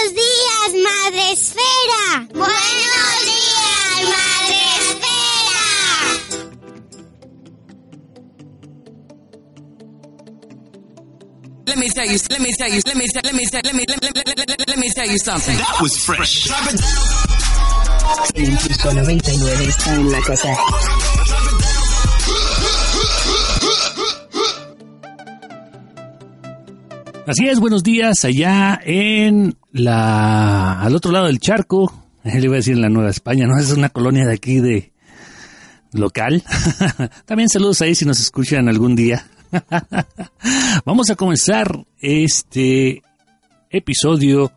Buenos días, Madre Esfera. Buenos días, Madre Let me tell you, let me tell you, let me tell, let me tell, let me let, let, let, let, let me tell you something. That was fresh. El piso 99 está en la casa. Así es, buenos días allá en la al otro lado del charco. Le iba a decir en la Nueva España, no es una colonia de aquí de local. También saludos ahí si nos escuchan algún día. Vamos a comenzar este episodio.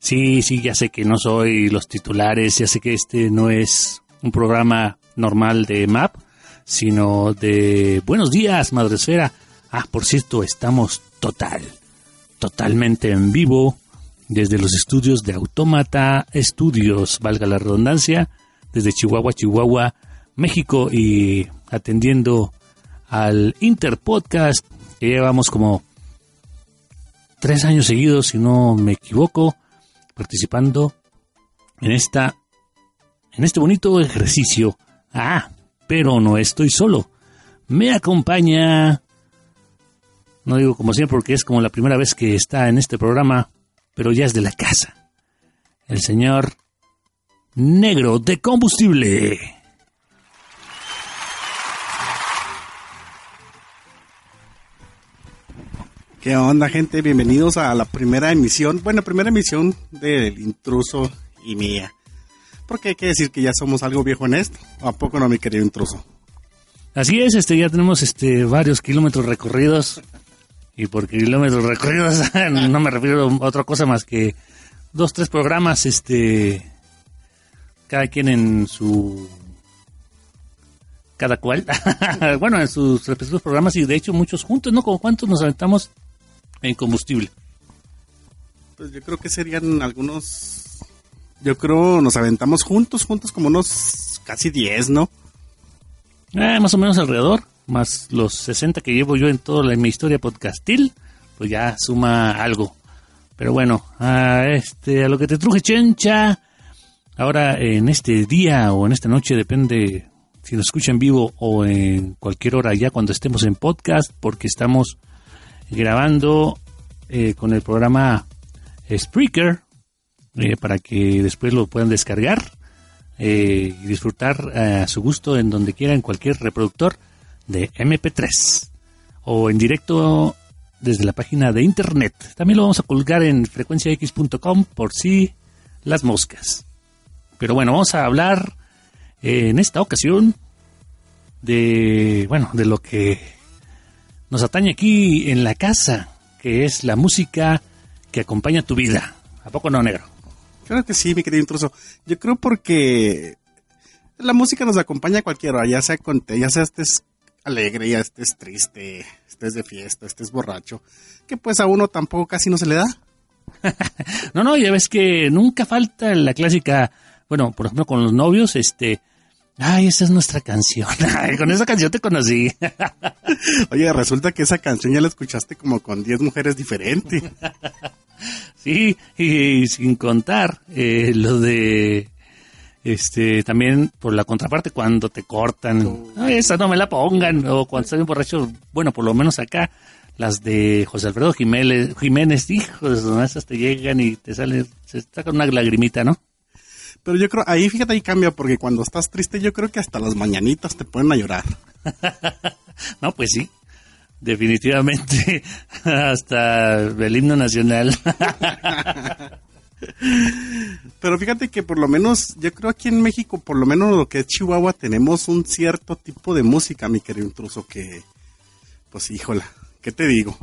Sí, sí, ya sé que no soy los titulares, ya sé que este no es un programa normal de MAP, sino de Buenos días, Madresfera. Ah, por cierto, estamos total, totalmente en vivo desde los estudios de Autómata Estudios, valga la redundancia, desde Chihuahua, Chihuahua, México y atendiendo al Interpodcast, que llevamos como tres años seguidos, si no me equivoco, participando en esta, en este bonito ejercicio. Ah, pero no estoy solo. Me acompaña, no digo como siempre porque es como la primera vez que está en este programa, pero ya es de la casa. El señor negro de combustible. ¿Qué onda, gente? Bienvenidos a la primera emisión, bueno, primera emisión del intruso y mía. Porque hay que decir que ya somos algo viejo en esto. ¿A poco no, mi querido intruso? Así es, este, ya tenemos este, varios kilómetros recorridos. Y por kilómetros recorridos no me refiero a otra cosa más que dos, tres programas, este, cada quien en su cada cual, bueno, en sus respectivos programas y de hecho muchos juntos, ¿no? Como cuántos nos aventamos en combustible. Pues yo creo que serían algunos, yo creo nos aventamos juntos, juntos como unos casi 10, ¿no? Eh, más o menos alrededor, más los 60 que llevo yo en toda la, mi historia podcastil, pues ya suma algo. Pero bueno, a, este, a lo que te truje, chencha. Ahora, en este día o en esta noche, depende si nos escucha en vivo o en cualquier hora ya cuando estemos en podcast, porque estamos grabando eh, con el programa Spreaker eh, para que después lo puedan descargar eh, y disfrutar a su gusto en donde quiera, en cualquier reproductor de MP3 o en directo desde la página de internet. También lo vamos a colgar en frecuenciax.com por si las moscas. Pero bueno, vamos a hablar en esta ocasión de, bueno, de lo que nos atañe aquí en la casa, que es la música que acompaña tu vida. ¿A poco no, negro? Claro que sí, mi querido intruso. Yo creo porque La música nos acompaña a cualquiera, ya sea con, ya sea estés alegre, ya estés triste, estés de fiesta, estés borracho, que pues a uno tampoco casi no se le da. No, no, ya ves que nunca falta la clásica, bueno, por ejemplo, con los novios, este, ay, esa es nuestra canción. Ay, con esa canción te conocí. Oye, resulta que esa canción ya la escuchaste como con 10 mujeres diferentes. Sí, y, sin contar eh, lo de este también por la contraparte cuando te cortan, "Ay, esa no me la pongan, o cuando estás bien borracho, bueno, por lo menos acá, las de José Alfredo Jiménez, Jiménez, hijos, esas te llegan y te sale, se saca una lagrimita, ¿no? Pero yo creo, ahí fíjate, ahí cambia, porque cuando estás triste yo creo que hasta las mañanitas te ponen a llorar. No, pues sí, definitivamente, hasta el himno nacional. Pero fíjate que por lo menos, yo creo aquí en México, por lo menos lo que es Chihuahua, tenemos un cierto tipo de música, mi querido intruso, que, pues híjola, ¿qué te digo?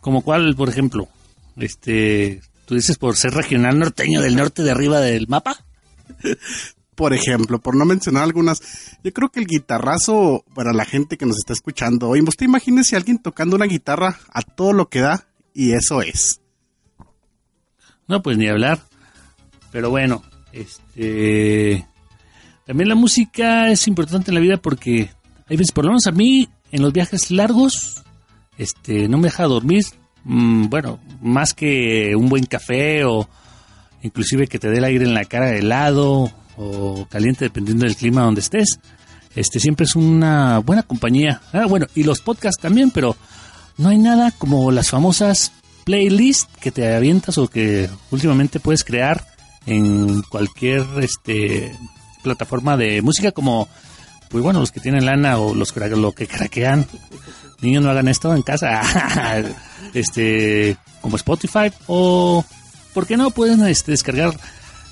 Como cuál, por ejemplo, este, tú dices por ser regional norteño del norte de arriba del mapa. Por ejemplo, por no mencionar algunas, yo creo que el guitarrazo, para la gente que nos está escuchando hoy, usted imagínese a alguien tocando una guitarra a todo lo que da, y eso es. No, pues ni hablar. Pero bueno, este. También la música es importante en la vida porque hay veces, por lo menos a mí, en los viajes largos, este, no me deja dormir. mm, bueno, más que un buen café o inclusive que te dé el aire en la cara helado o caliente, dependiendo del clima donde estés. Este siempre es una buena compañía. Ah, bueno, y los podcasts también, pero no hay nada como las famosas playlists que te avientas o que últimamente puedes crear en cualquier este plataforma de música como pues bueno los que tienen lana o los lo que craquean. Niños no hagan esto en casa. Este como Spotify o por qué no pueden este, descargar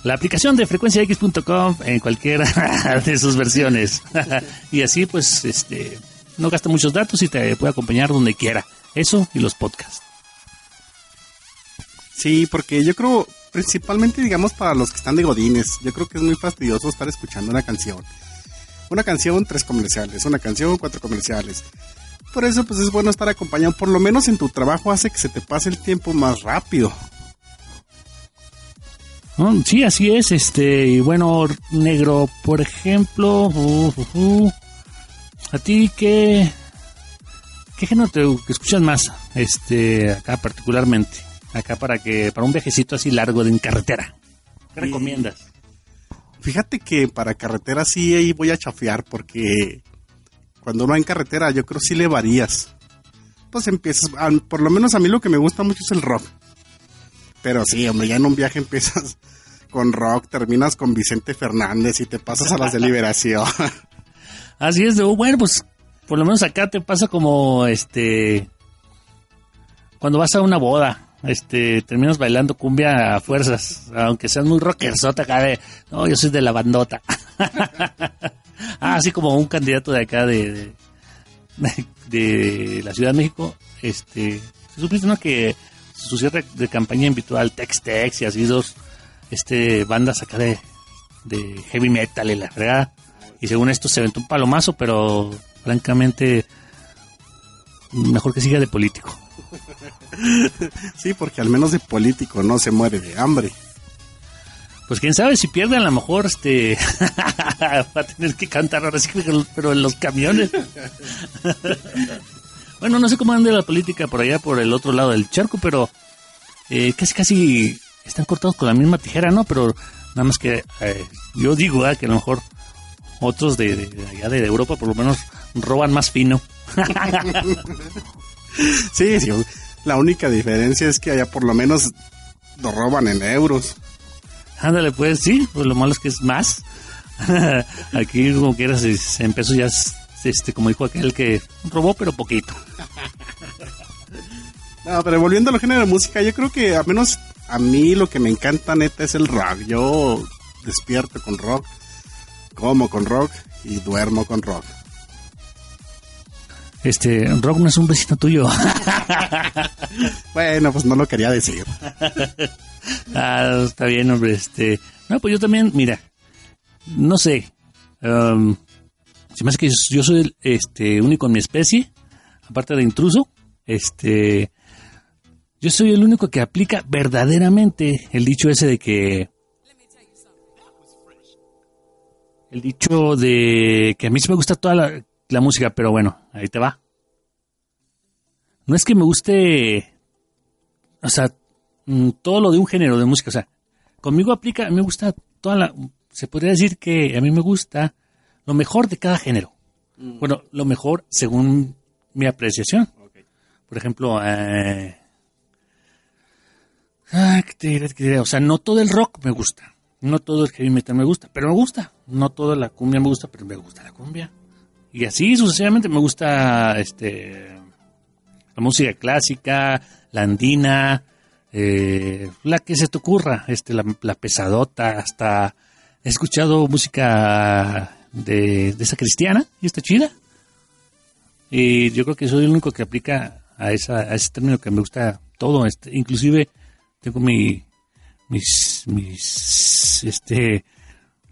la aplicación de frecuenciax.com en cualquiera de sus versiones. Y así pues este no gasta muchos datos y te puede acompañar donde quiera. Eso y los podcasts Sí, porque yo creo, principalmente digamos para los que están de godines, yo creo que es muy fastidioso estar escuchando una canción. Una canción, tres comerciales, una canción, cuatro comerciales. Por eso pues es bueno estar acompañado, por lo menos en tu trabajo hace que se te pase el tiempo más rápido. Sí, así es. Este, y bueno, negro, por ejemplo, uh, uh, uh, a ti qué, qué género te escuchas más, este, acá particularmente, acá para que para un viajecito así largo de en carretera. ¿Qué recomiendas? Fíjate que para carretera sí ahí voy a chafear porque cuando uno va en carretera yo creo sí le varías. Pues empiezas, por lo menos a mí lo que me gusta mucho es el rock. Pero sí, hombre, ya en un viaje empiezas con rock, terminas con Vicente Fernández y te pasas a las de liberación. Así es, de, bueno, pues por lo menos acá te pasa como este cuando vas a una boda, este terminas bailando cumbia a fuerzas, aunque seas muy rockersota acá de, no, yo soy de la bandota. ah, así como un candidato de acá de, de, la Ciudad de México, este, supiste no que su cierre de campaña invitó al Tex Tex y así dos este bandas acá de, de heavy metal y la fregada. Y según esto se aventó un palomazo, pero francamente mejor que siga de político. Sí, porque al menos de político no se muere de hambre. Pues quién sabe si pierde a lo mejor este va a tener que cantar ahora sí, pero- en los camiones. bueno, no sé cómo anda la política por allá por el otro lado del charco, pero eh, casi casi están cortados con la misma tijera, ¿no? Pero nada más que eh, yo digo ah, que a lo mejor otros de, de- de allá de Europa por lo menos roban más fino. Sí, sí, la única diferencia es que allá por lo menos lo roban en euros. Ándale, pues sí, pues lo malo es que es más. Aquí, como quieras, en pesos ya es, este, como dijo aquel que robó, pero poquito. No, pero volviendo a los géneros de música, yo creo que al menos a mí lo que me encanta neta es el rock. Yo despierto con rock, como con rock y duermo con rock. Este, Rock no es un vecino tuyo. Bueno, pues no lo quería decir. ah, está bien, hombre. Este, no, pues yo también, mira, no sé. um, se me hace que yo soy el este, único en mi especie, aparte de intruso. Este, yo soy el único que aplica verdaderamente el dicho ese de que. El dicho de que a mí sí me gusta toda la, la música, pero bueno, ahí te va. No es que me guste. O sea, mm, todo lo de un género de música. O sea, conmigo aplica, a mí me gusta toda la. Se podría decir que a mí me gusta lo mejor de cada género. Bueno, lo mejor según mi apreciación. Por ejemplo, eh, ah, ¿qué te diré, qué te diré? o sea, no todo el rock me gusta. No todo el heavy metal me gusta, pero me gusta. No toda la cumbia me gusta, pero me gusta la cumbia. Y así sucesivamente me gusta este la música clásica, la andina, eh, la que se te ocurra, este, la, pesadota, hasta he escuchado música de, de esa cristiana y está chida. Y yo creo que soy el único que aplica a, esa, a ese término que me gusta todo. Este, inclusive tengo mi, mis, mis este,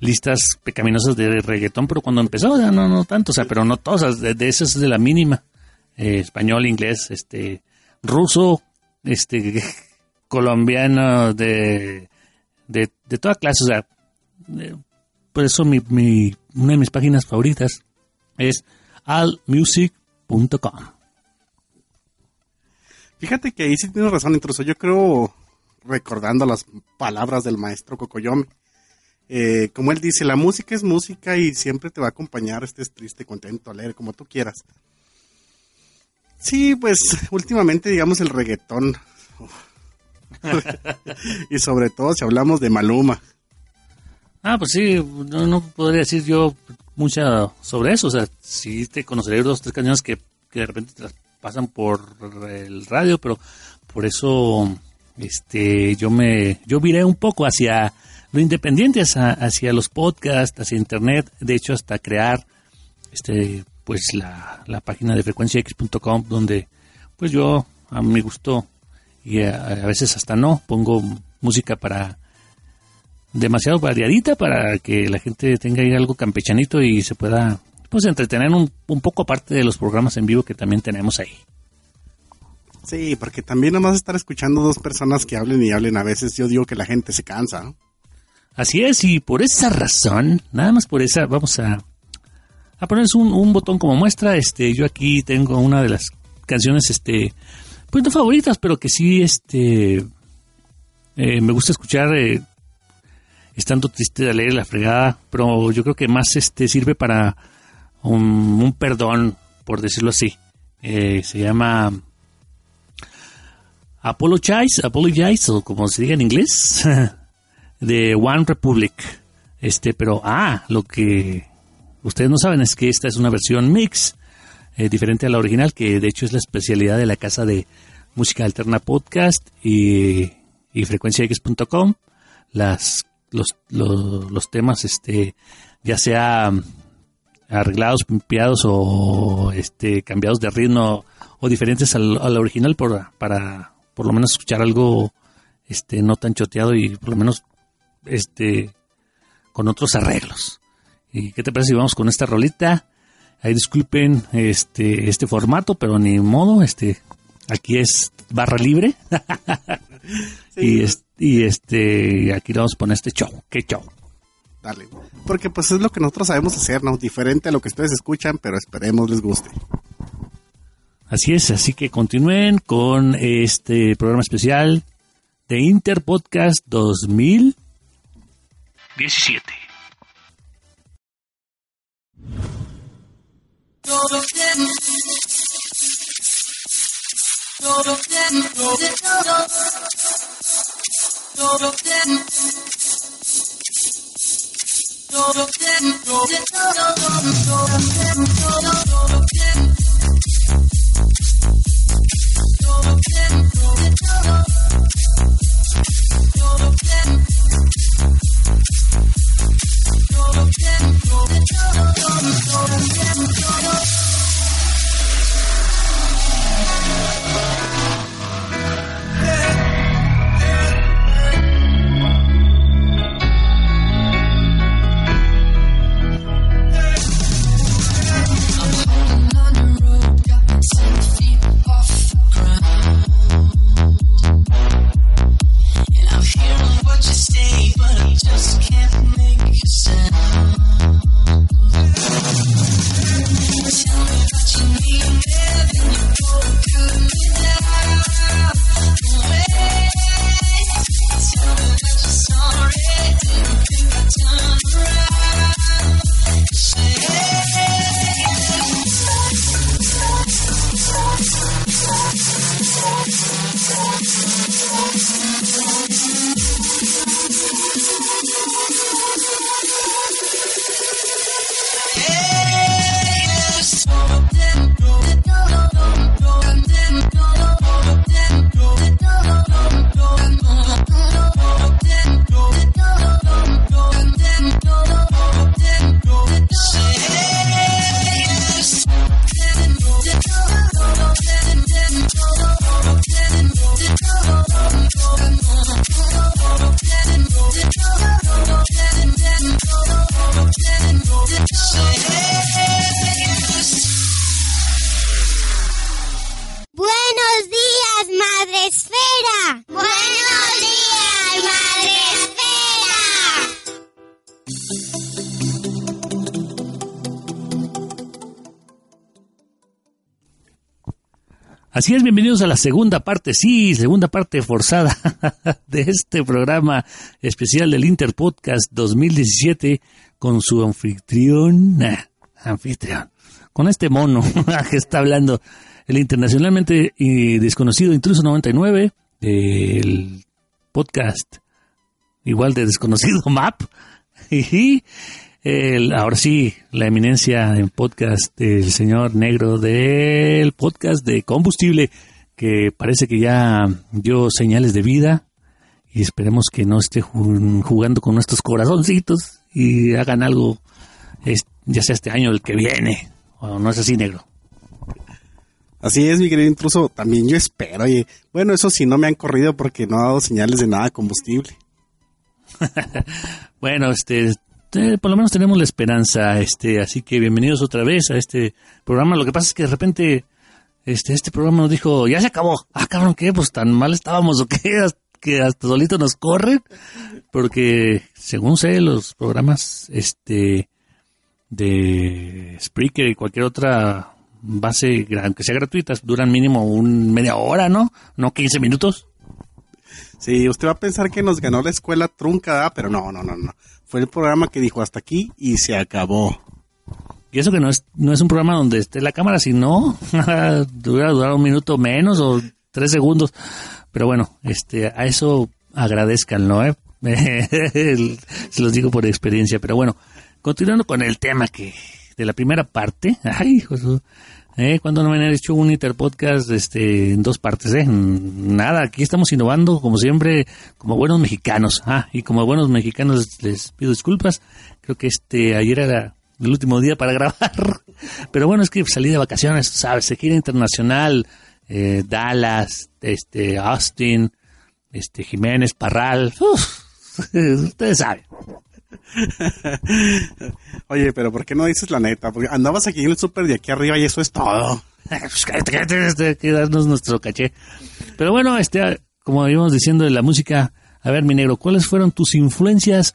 listas pecaminosas de reggaetón, pero cuando empezó ya no, no tanto, o sea, pero no todas, de, de esas de la mínima. Eh, español, inglés, este, ruso, este, colombiano, de, de, de toda clase, o sea, eh, por eso mi, mi, una de mis páginas favoritas es allmusic.com. Fíjate que ahí sí tienes razón, intruso. Yo creo, recordando las palabras del maestro Cocoyomi, eh, como él dice, la música es música y siempre te va a acompañar, estés triste, contento, alegre, como tú quieras. Sí, pues últimamente, digamos, el reggaetón. y sobre todo si hablamos de Maluma. Ah, pues sí, no, no podría decir yo mucha sobre eso. O sea, sí te conoceré dos tres canciones que, que de repente te las pasan por el radio, pero por eso este yo me yo viré un poco hacia lo independiente, hacia, hacia los podcasts, hacia internet, de hecho hasta crear este pues la, la página de frecuenciax.com donde pues yo a mi gusto y a, a veces hasta no pongo música para demasiado variadita para que la gente tenga ahí algo campechanito y se pueda pues entretener un, un poco aparte de los programas en vivo que también tenemos ahí. Sí, porque también nomás estar escuchando dos personas que hablen y hablen a veces, yo digo que la gente se cansa. Así es, y por esa razón, nada más por esa, vamos a, a ponerles un, botón como muestra. Este, yo aquí tengo una de las canciones, este, pues no favoritas, pero que sí, este, eh, me gusta escuchar eh, estando triste de leer la fregada, pero yo creo que más este sirve para un, un perdón, por decirlo así. Eh, se llama Apologize, Apologize, o como se diga en inglés, de One Republic. Este, pero, ah, lo que ustedes no saben es que esta es una versión mix, eh, diferente a la original, que de hecho es la especialidad de la casa de música alterna podcast y, y frecuenciax.com. Las los, los, los temas, este, ya sea arreglados, limpiados o este, cambiados de ritmo o diferentes al, al original por, para por lo menos escuchar algo este, no tan choteado y por lo menos este, con otros arreglos. ¿Y qué te parece si vamos con esta rolita? Ahí disculpen este, este formato, pero ni modo, este, aquí es barra libre. y, es- y este, aquí le vamos a poner este show. ¿Qué show? Dale. Porque pues es lo que nosotros sabemos hacer, ¿no? Diferente a lo que ustedes escuchan, pero esperemos les guste. Así es, así que continúen con este programa especial de Interpodcast 17. Así bienvenidos a la segunda parte, sí, segunda parte forzada de este programa especial del Interpodcast 2017 con su anfitrión, anfitrión, con este mono que está hablando el internacionalmente desconocido Intruso 99 del podcast igual de desconocido Map y el, ahora sí, la eminencia en podcast del señor negro del podcast de combustible, que parece que ya dio señales de vida y esperemos que no esté ju- jugando con nuestros corazoncitos y hagan algo, ya sea este año o el que viene, o no es así negro. Así es, mi querido intruso. También yo espero. Oye, bueno, eso sí, no me han corrido porque no ha dado señales de nada combustible. Bueno, este, por lo menos tenemos la esperanza, este, así que bienvenidos otra vez a este programa. Lo que pasa es que de repente, este, este programa nos dijo, ya se acabó. Ah, cabrón, ¿qué? Pues tan mal estábamos o qué, que hasta solito nos corren, porque según sé, los programas, este, de Spreaker y cualquier otra base, aunque sea gratuitas, duran mínimo un media hora, ¿no? No 15 minutos. Sí, usted va a pensar que nos ganó la escuela trunca, pero no, no, no, no. Fue el programa que dijo hasta aquí y se acabó. Y eso que no es, no es un programa donde esté la cámara, sino hubiera durado un minuto menos o tres segundos. Pero bueno, este, a eso agradezcanlo, ¿eh? Se los digo por experiencia. Pero bueno, continuando con el tema que de la primera parte. Ay, ¿eh? Cuando no me han hecho un interpodcast este, en dos partes, ¿eh? Nada, aquí estamos innovando, como siempre, como buenos mexicanos. Ah, y como buenos mexicanos les pido disculpas. Creo que este, ayer era el último día para grabar. Pero bueno, es que salí de vacaciones, ¿sabes? Se gira internacional, eh, Dallas, este, Austin, este, Jiménez, Parral. Uf, ustedes saben. Oye, pero ¿por qué no dices la neta? Porque andabas aquí en el súper de aquí arriba y eso es todo. Pues cállate, cállate, hay que darnos nuestro caché. Pero bueno, este, como íbamos diciendo de la música, a ver, mi negro, ¿cuáles fueron tus influencias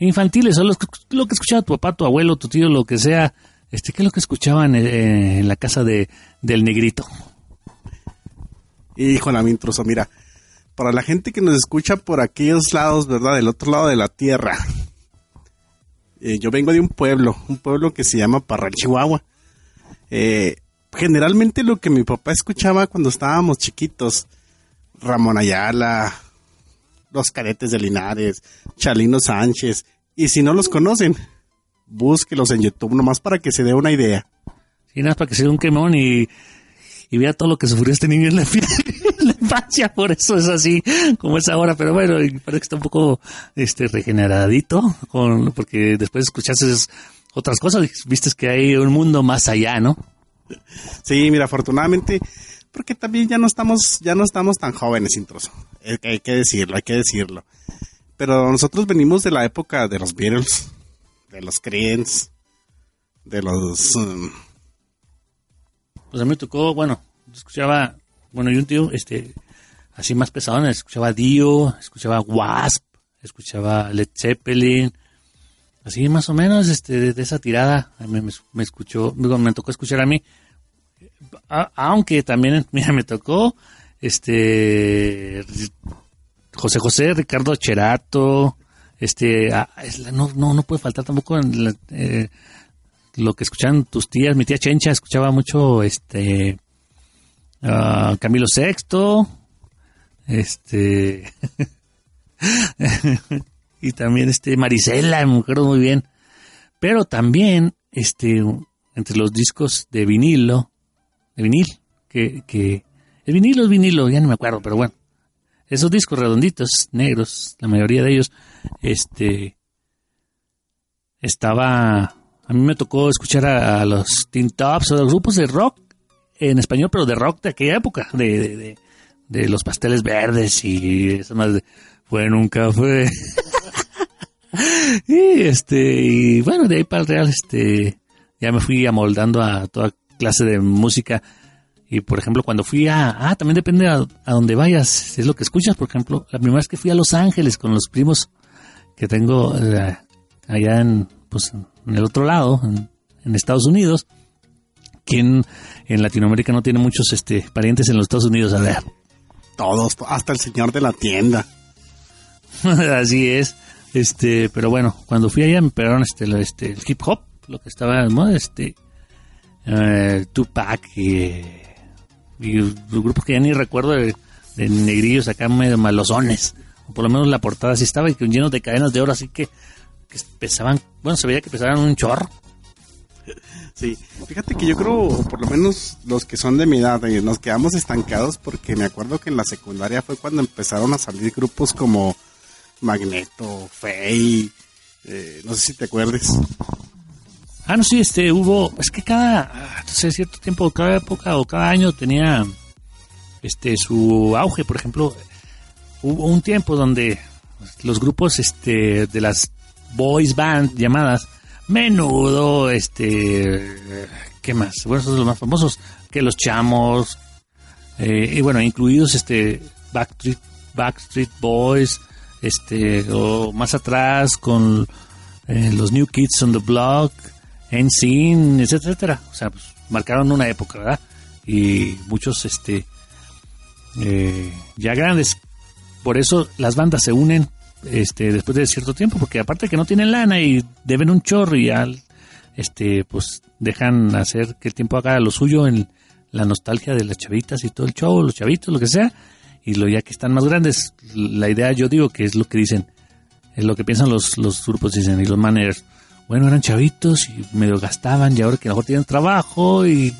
infantiles? O que- lo que escuchaba tu papá, tu abuelo, tu tío, lo que sea. Este, ¿qué es lo que escuchaban eh, en la casa de, del negrito? Híjole, mi intruso, mira. Para la gente que nos escucha por aquellos lados, ¿verdad? Del otro lado de la tierra. Eh, yo vengo de un pueblo, un pueblo que se llama Parral, Chihuahua. Eh, generalmente lo que mi papá escuchaba cuando estábamos chiquitos, Ramón Ayala, los cadetes de Linares, Chalino Sánchez, y si no los conocen, búsquelos en YouTube nomás para que se dé una idea. Y nada, para que se dé un quemón y, y vea todo lo que sufrió este niño en la, en la infancia, por eso es así como es ahora, pero bueno, parece que está un poco este regeneradito, con, porque después escuchaste otras cosas, viste que hay un mundo más allá, ¿no? Sí, mira, afortunadamente, porque también ya no estamos, ya no estamos tan jóvenes, intruso. Hay que decirlo, hay que decirlo. Pero nosotros venimos de la época de los Beatles, de los Creedence, de los... um, Pues a mí me tocó, bueno, escuchaba, bueno, y un tío, este, así más pesado, escuchaba Dio, escuchaba Wasp, escuchaba Led Zeppelin, así más o menos, este, de, esa tirada, me, me, me escuchó, me tocó escuchar a mí, aunque también, mira, me tocó, este, José José, Ricardo Cherato, este, no, no, no puede faltar tampoco eh, lo que escuchaban tus tías, mi tía Chencha escuchaba mucho este ah, Camilo Sexto, este y también este Marisela, me acuerdo muy bien. Pero también este entre los discos de vinilo, de vinil, que, que el vinilo es vinilo, ya no me acuerdo, pero bueno. Esos discos redonditos, negros, la mayoría de ellos, este estaba a mí me tocó escuchar a, a los Teen Tops o los grupos de rock en español, pero de rock de aquella época, de, de, de- los pasteles verdes y eso más de fue en un café. y este, y bueno, de ahí para el real, este, ya me fui amoldando a toda clase de música. Y por ejemplo, cuando fui a, ah, también depende a, donde vayas, es lo que escuchas. Por ejemplo, la primera vez que fui a Los Ángeles con los primos que tengo eh, allá en, pues, en el otro lado, en Estados Unidos, ¿Quién en Latinoamérica no tiene muchos este, parientes en los Estados Unidos? A ver. Todos, hasta el señor de la tienda. Así es. Este, pero bueno, cuando fui allá me pegaron este, este, el hip hop, lo que estaba de moda, este, eh, Tupac y, y los grupos que ya ni recuerdo de, de negrillos acá medio malosones. O por lo menos la portada así estaba y llenos de cadenas de oro, así que, que pesaban, bueno, se veía que pesaban un chorro. Sí, fíjate que yo creo, por lo menos los que son de mi edad, nos quedamos estancados porque me acuerdo que en la secundaria fue cuando empezaron a salir grupos como Magneto, Fey, eh, no sé si te acuerdes. Ah, no, sí, este, hubo, es que cada, ah, no cierto tiempo, cada época o cada año tenía, este, su auge, por ejemplo, hubo un tiempo donde los grupos, este, de las boys band llamadas, menudo, este, ¿qué más? Bueno, esos son los más famosos, que los chamos, eh, y bueno, incluidos, este, Backstreet, Backstreet Boys, este, o más atrás con eh, los New Kids on the Block, NSYNC, etcétera, etcétera. O sea, pues, marcaron una época, ¿verdad? Y muchos, este, eh, ya grandes. Por eso las bandas se unen, este, después de cierto tiempo, porque aparte que no tienen lana y deben un chorro y al, este, pues dejan hacer que el tiempo haga lo suyo en la nostalgia de las chavitas y todo el show, los chavitos, lo que sea, y lo ya que están más grandes, la idea yo digo que es lo que dicen, es lo que piensan los, los grupos dicen y los managers. Bueno, eran chavitos y medio gastaban y ahora que a lo mejor tienen trabajo y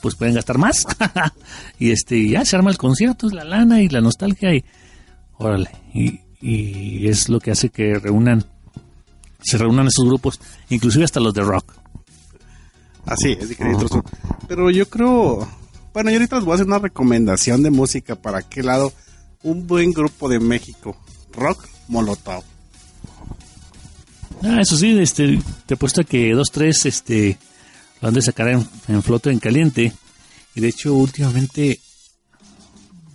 pues pueden gastar más. y este ya se arma el concierto, la lana y la nostalgia y órale. Y, y es lo que hace que reúnan, se reúnan esos grupos, inclusive hasta los de rock. Así es, Pero yo creo, bueno, yo ahorita les voy a hacer una recomendación de música para qué lado. Un buen grupo de México, rock Molotov. Ah, eso sí, este, te he puesto que dos, tres, este, lo han de sacar en, en flote en caliente. Y de hecho, últimamente,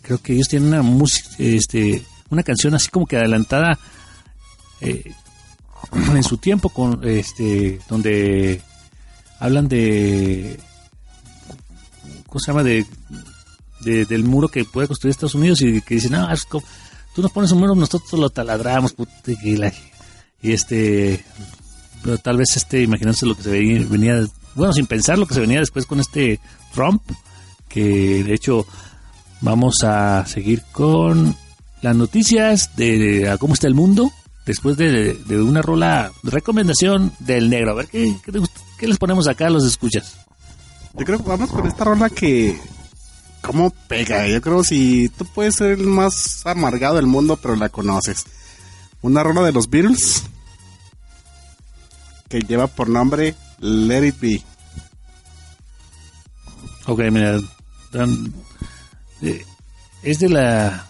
creo que ellos tienen una música, este, una canción así como que adelantada eh, en su tiempo, con, este, donde hablan de, ¿cómo se llama? De, de- del muro que puede construir Estados Unidos y que dicen, no, tú nos pones un muro, nosotros lo taladramos, puta, y y este pero tal vez este imaginándose lo que se venía, venía bueno sin pensar lo que se venía después con este Trump que de hecho vamos a seguir con las noticias de, a cómo está el mundo después de, de una rola recomendación del negro a ver qué, qué, te gusta- qué les ponemos acá a los escuchas Yo creo que vamos con esta rola que. ¿Cómo pega? Yo creo si tú puedes ser el más amargado del mundo, pero la conoces. Una rola de los Beatles que lleva por nombre Let It Be. ok mira dan- eh, es de la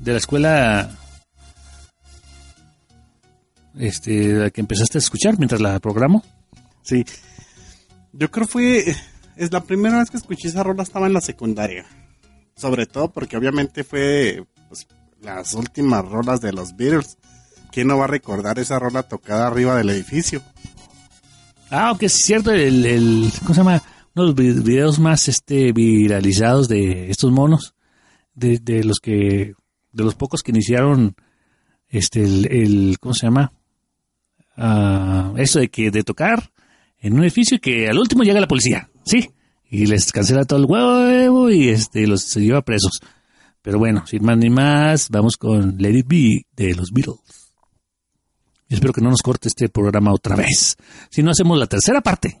de la escuela este la que empezaste a escuchar mientras la programo Sí. Yo creo fue. Es la primera vez que escuché esa rola estaba en la secundaria. Sobre todo porque obviamente fue pues, las últimas rolas de los Beatles. ¿Quién no va a recordar esa rola tocada arriba del edificio? Ah, ok, es cierto, el, el- ¿cómo se llama? Uno de los vi- videos más este viralizados de estos monos, de, de los que, de los pocos que iniciaron, este, el, ¿cómo se llama? Ah, eso de que, de tocar en un edificio y que al último llega la policía, sí, y les cancela todo el huevo y este, los se lleva presos. Pero bueno, sin más ni más, vamos con Let It Be de los Beatles. Espero que no nos corte este programa otra vez. Si no, hacemos la tercera parte.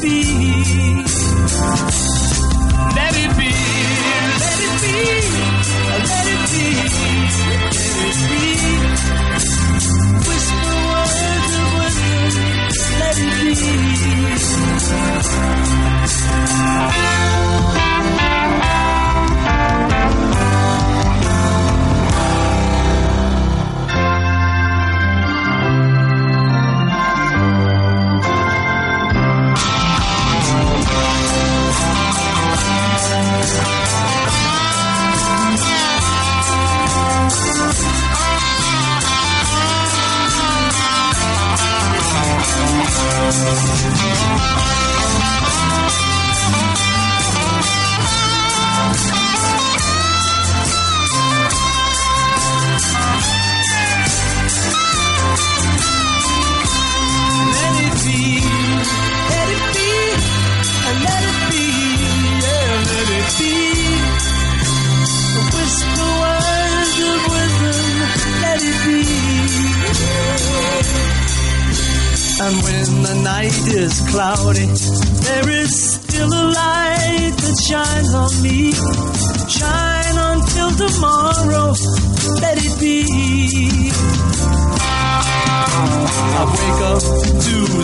Be.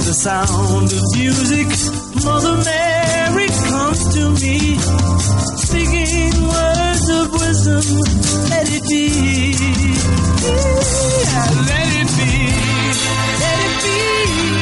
The sound of music. Mother Mary comes to me, speaking words of wisdom. Let it be. Yeah, let it be. Let it be.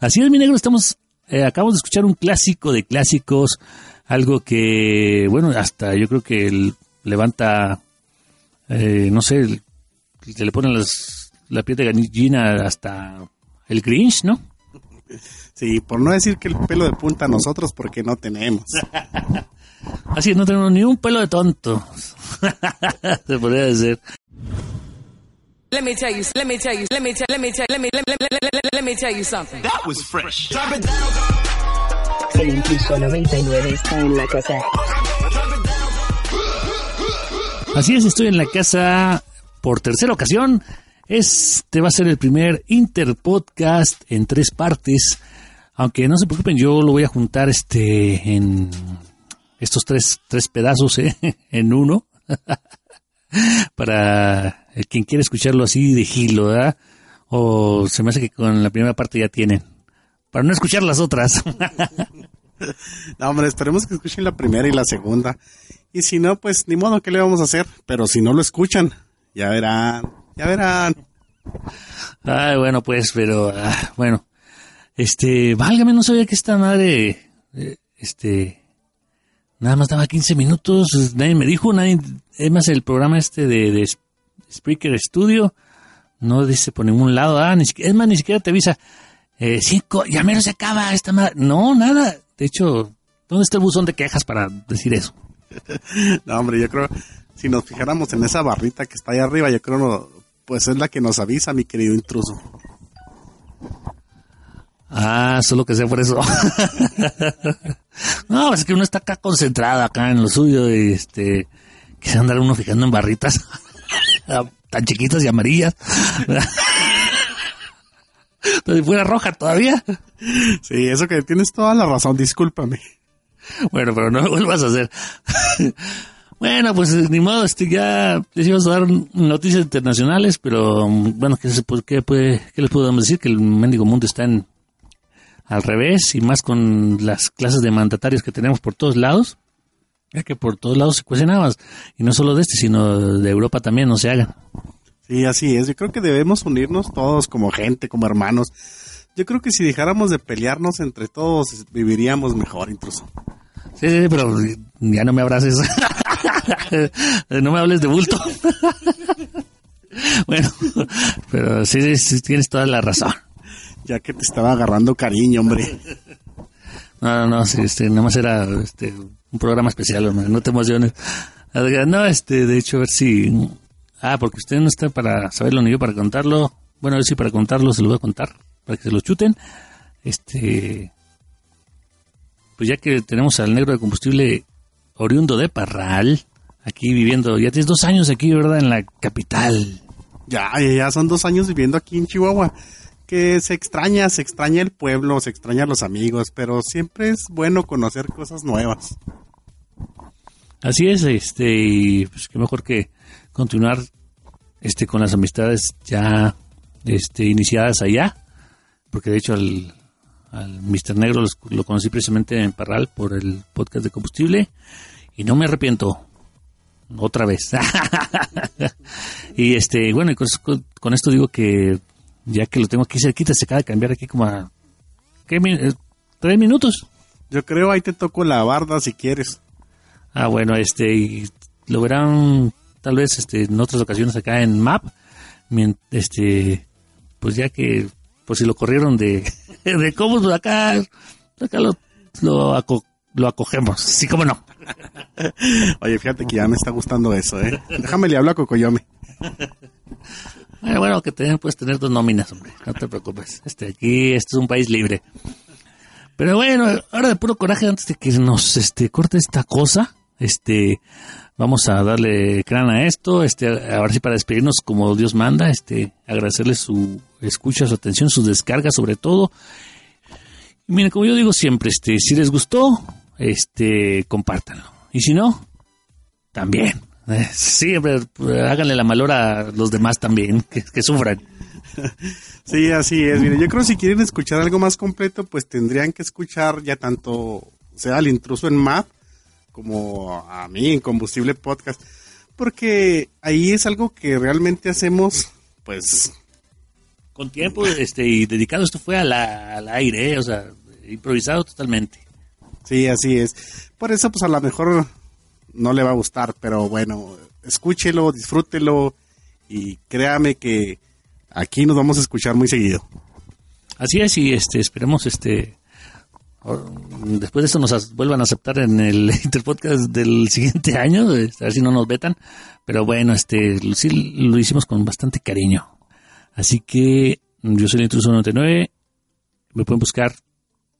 Así es, mi negro, estamos, eh, acabamos de escuchar un clásico de clásicos, algo que, bueno, hasta yo creo que el- levanta, eh, no sé, el- se le ponen las, la piel de gallina hasta el Grinch, ¿no? Sí, por no decir que el pelo de punta a nosotros, porque no tenemos. Así es, no tenemos ni un pelo de tonto. se podría decir. Let me tell you, let me tell you, let me tell, let me tell, let me, let me, let me, let me, let me tell you something. El impulso 99 está en la casa. Así es, estoy en la casa por tercera ocasión. Este va a ser el primer interpodcast en tres partes. Aunque no se preocupen, yo lo voy a juntar este en estos tres, tres pedazos ¿eh? en uno. Para quien quiere escucharlo así de gilo, ¿verdad? O se me hace que con la primera parte ya tienen. Para no escuchar las otras. No, hombre, esperemos que escuchen la primera y la segunda. Y si no, pues ni modo, ¿qué le vamos a hacer? Pero si no lo escuchan, ya verán, ya verán. Ay, bueno, pues, pero, ah, bueno. Este, válgame, no sabía que esta madre, eh, este, nada más daba 15 minutos, nadie me dijo, nadie, es más, el programa este de, de Spreaker Studio, no dice por ningún lado, ah, ni siquiera, es más, ni siquiera te avisa, eh, cinco, ya menos se acaba esta madre, no, nada, de hecho, ¿dónde está el buzón de quejas para decir eso? No, hombre, yo creo, si nos fijáramos en esa barrita que está ahí arriba, yo creo, no, pues es la que nos avisa, mi querido intruso. Ah, solo que sea por eso. no, es que uno está acá concentrado acá en lo suyo y este, quise andar uno fijando en barritas tan chiquitas y amarillas. Entonces, si fuera roja todavía. Sí, eso que tienes toda la razón, discúlpame. Bueno, pero no lo vuelvas a hacer. bueno, pues ni modo, este, ya les íbamos a dar noticias internacionales, pero bueno, ¿qué, se, qué, puede- qué les podemos decir? Que el mendigo mundo está en, al revés y más con las clases de mandatarios que tenemos por todos lados. Ya que por todos lados se cuecen habas. Y no solo de este, sino de Europa también, no se hagan. Sí, así es. Yo creo que debemos unirnos todos como gente, como hermanos. Yo creo que si dejáramos de pelearnos entre todos, viviríamos mejor incluso. Sí, sí, pero ya no me abraces. no me hables de bulto. bueno, pero sí, sí, sí, tienes toda la razón. Ya que te estaba agarrando cariño, hombre. No, no, no, sí, este, nada más era este, un programa especial, no te emociones. No, este, de hecho, a ver si... Ah, porque usted no está para saberlo ni yo para contarlo. Bueno, a ver si para contarlo se lo voy a contar, para que se lo chuten. Este... Pues ya que tenemos al negro de combustible oriundo de Parral, aquí viviendo, ya tienes dos años aquí, ¿verdad? En la capital. Ya, ya son dos años viviendo aquí en Chihuahua. Que se extraña, se extraña el pueblo, se extraña los amigos, pero siempre es bueno conocer cosas nuevas. Así es, este, y pues qué mejor que continuar este con las amistades ya este iniciadas allá, porque de hecho al, al Mr. Negro lo conocí precisamente en Parral por el podcast de combustible y no me arrepiento otra vez. y este, bueno, con- con esto digo que ya que lo tengo aquí cerquita, se acaba de cambiar aquí como a ¿qué, eh, tres minutos. Yo creo ahí te toco la barda si quieres. Ah, bueno, este, y lo verán tal vez este, en otras ocasiones acá en MAP. Este, pues ya que, por si lo corrieron de, de cómo pues acá, acá lo, lo, aco- lo acogemos. Sí, cómo no. Oye, fíjate que ya me está gustando eso, ¿eh? Déjame le hablo a Cocoyome. Bueno, bueno, que te, puedes tener dos nóminas, hombre. No te preocupes. Este, aquí, este es un país libre. Pero bueno, ahora de puro coraje, antes de que nos este, corte esta cosa, este, vamos a darle crán a esto, este, ahora sí para despedirnos como Dios manda, este, agradecerle su escucha, su atención, su descarga sobre todo. Y miren, como yo digo siempre, este, si les gustó, este, compártanlo. Y si no, también. Eh, eh, háganle la malora a los demás también, que, que sufran. Sí, así es. Mire, yo creo que si quieren escuchar algo más completo, pues tendrían que escuchar ya tanto sea al intruso en MAP como a mí en Combustible Podcast. Porque ahí es algo que realmente hacemos, pues, Con tiempo este, y dedicado, esto fue a la- al aire, eh, o sea, improvisado totalmente. sí, así es. Por eso, pues a lo mejor no le va a gustar, pero bueno, escúchelo, disfrútelo y créame que aquí nos vamos a escuchar muy seguido. Así es, y este, esperemos este, después de esto nos vuelvan a aceptar en el Interpodcast del siguiente año, este, a ver si no nos vetan, pero bueno, este, sí lo hicimos con bastante cariño. Así que yo soy el Intruso 99, me pueden buscar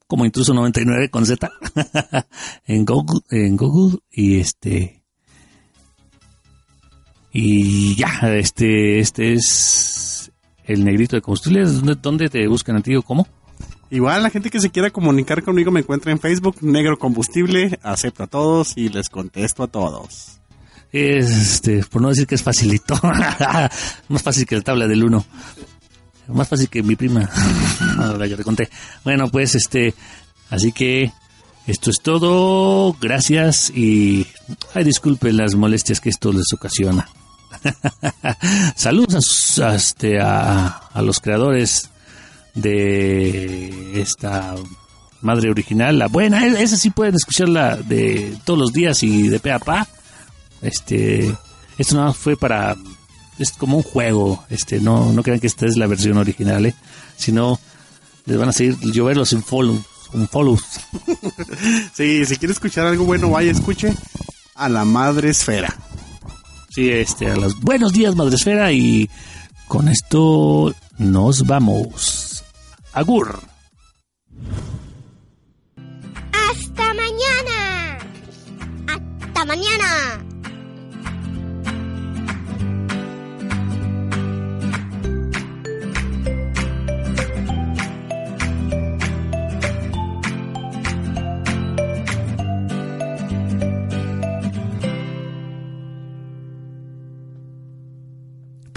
como Intruso 99 con Z en Google, en Google y este y ya, este, este es el negrito de combustible. ¿Dónde, dónde te buscan a ti o cómo? Igual la gente que se quiera comunicar conmigo me encuentra en Facebook, Negro Combustible, acepto a todos y les contesto a todos. Es, este, por no decir que es facilito. Más fácil que la tabla del 1. Más fácil que mi prima. Ahora ya te conté. Bueno, pues este, así que esto es todo. Gracias y ay, disculpen las molestias que esto les ocasiona. Saludos a, este, a, a los creadores de esta madre original, la buena, esa sí pueden escucharla de todos los días y de pe a pa. Este, esto nada más fue para, es como un juego, este, no, no crean que esta es la versión original, ¿eh? sino les van a seguir lloverlos en follow, en follows. Sí, si quiere escuchar algo bueno, vaya, escuche a la Madre Esfera. Sí, este, a los buenos días, Madresfera, y con esto nos vamos. Agur.